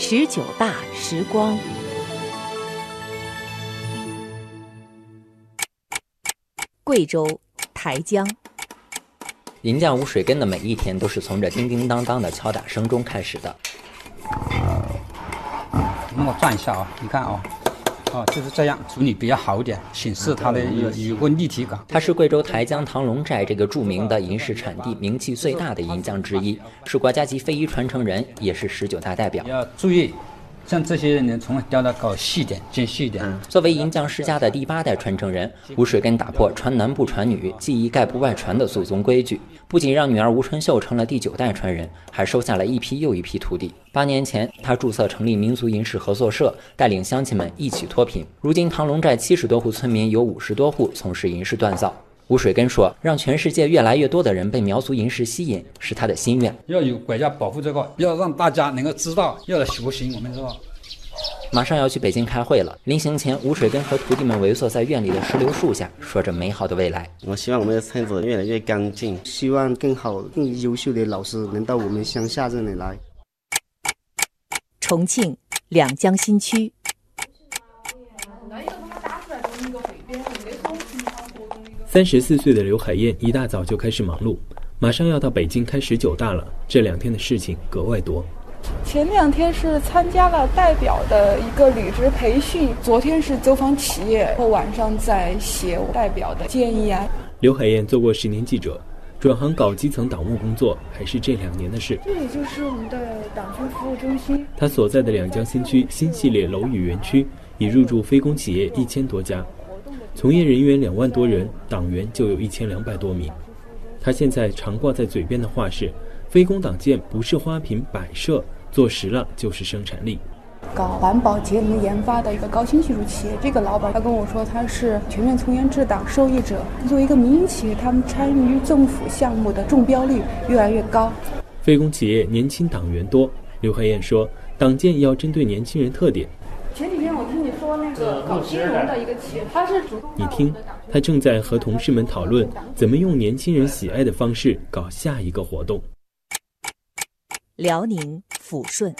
十九大时光。贵州台江，银匠吴水根的每一天都是从这叮叮当当的敲打声中开始的。那我转一下啊，你看啊，哦，就是这样处理比较好一点，显示它的有有个立体感。它是贵州台江唐龙寨这个著名的银饰产地名气最大的银匠之一，是国家级非遗传承人，也是十九大代表。要注意，像这些人从雕的搞细点，精细一点。作为银匠世家的第八代传承人，吴水根打破传男不传女、技艺概不外传的祖宗规矩，不仅让女儿吴春秀成了第九代传人，还收下了一批又一批徒弟。八年前，他注册成立民族银饰合作社，带领乡亲们一起脱贫。如今，唐龙寨七十多户村民有五十多户从事银饰锻造。吴水根说：“让全世界越来越多的人被苗族银饰吸引，是他的心愿。要有国家保护这个，要让大家能够知道，要来学习我们这个。马上要去北京开会了，临行前，吴水根和徒弟们围坐在院里的石榴树下，说着美好的未来。我希望我们的村子越来越干净，希望更好、更优秀的老师能到我们乡下这里来。重庆两江新区，三十四岁的刘海燕一大早就开始忙碌，马上要到北京开十九大了，这两天的事情格外多。前两天是参加了代表的一个履职培训，昨天是走访企业，后晚上在写代表的建议啊。刘海燕做过十年记者，转行搞基层党务工作还是这两年的事。这里就是我们的党区服务中心。他所在的两江新区新系列楼宇园区已入驻非公企业一千多家，从业人员两万多人，党员就有一千两百多名。他现在常挂在嘴边的话是：非公党建不是花瓶摆设，做实了就是生产力。搞环保节能研发的一个高新技术企业，这个老板他跟我说他是全面从严治党受益者。作为一个民营企业，他们参与政府项目的中标率越来越高。非公企业年轻党员多，刘海燕说，党建要针对年轻人特点。前几天我听你说那个搞金融的一个企业，他是主动你听，他正在和同事们讨论怎么用年轻人喜爱的方式搞下一个活动。辽宁抚顺。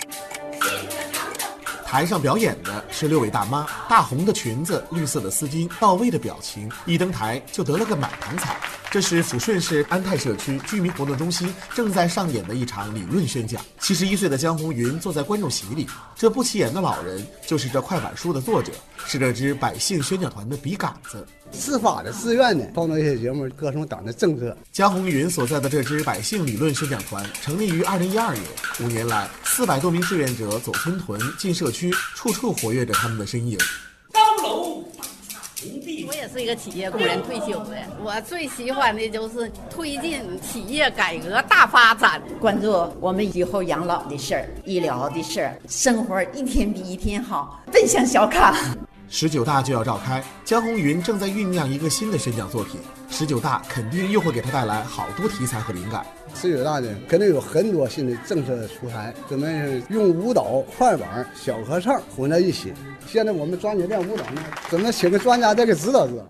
台上表演的是六位大妈，大红的裙子，绿色的丝巾，到位的表情，一登台就得了个满堂彩。这是抚顺市安泰社区居民活动中心正在上演的一场理论宣讲。七十一岁的江红云坐在观众席里，这不起眼的老人就是这快板书的作者，是这支百姓宣讲团的笔杆子。自发的、自愿的创作一些节目，歌颂党的政策。江红云所在的这支百姓理论宣讲团成立于二零一二年，五年来，四百多名志愿者走村屯、进社区，区处处活跃着他们的身影。高楼大厦红地我也是一个企业工人退休的，我最喜欢的就是推进企业改革大发展，关注我们以后养老的事儿、医疗的事儿，生活一天比一天好，奔向小康。十九大就要召开，江红云正在酝酿一个新的宣讲作品。十九大肯定又会给他带来好多题材和灵感。十九大呢，肯定有很多新的政策出台，准备用舞蹈、快板、小合唱混在一起。现在我们抓紧练舞蹈呢，怎么请个专家再给指导指导？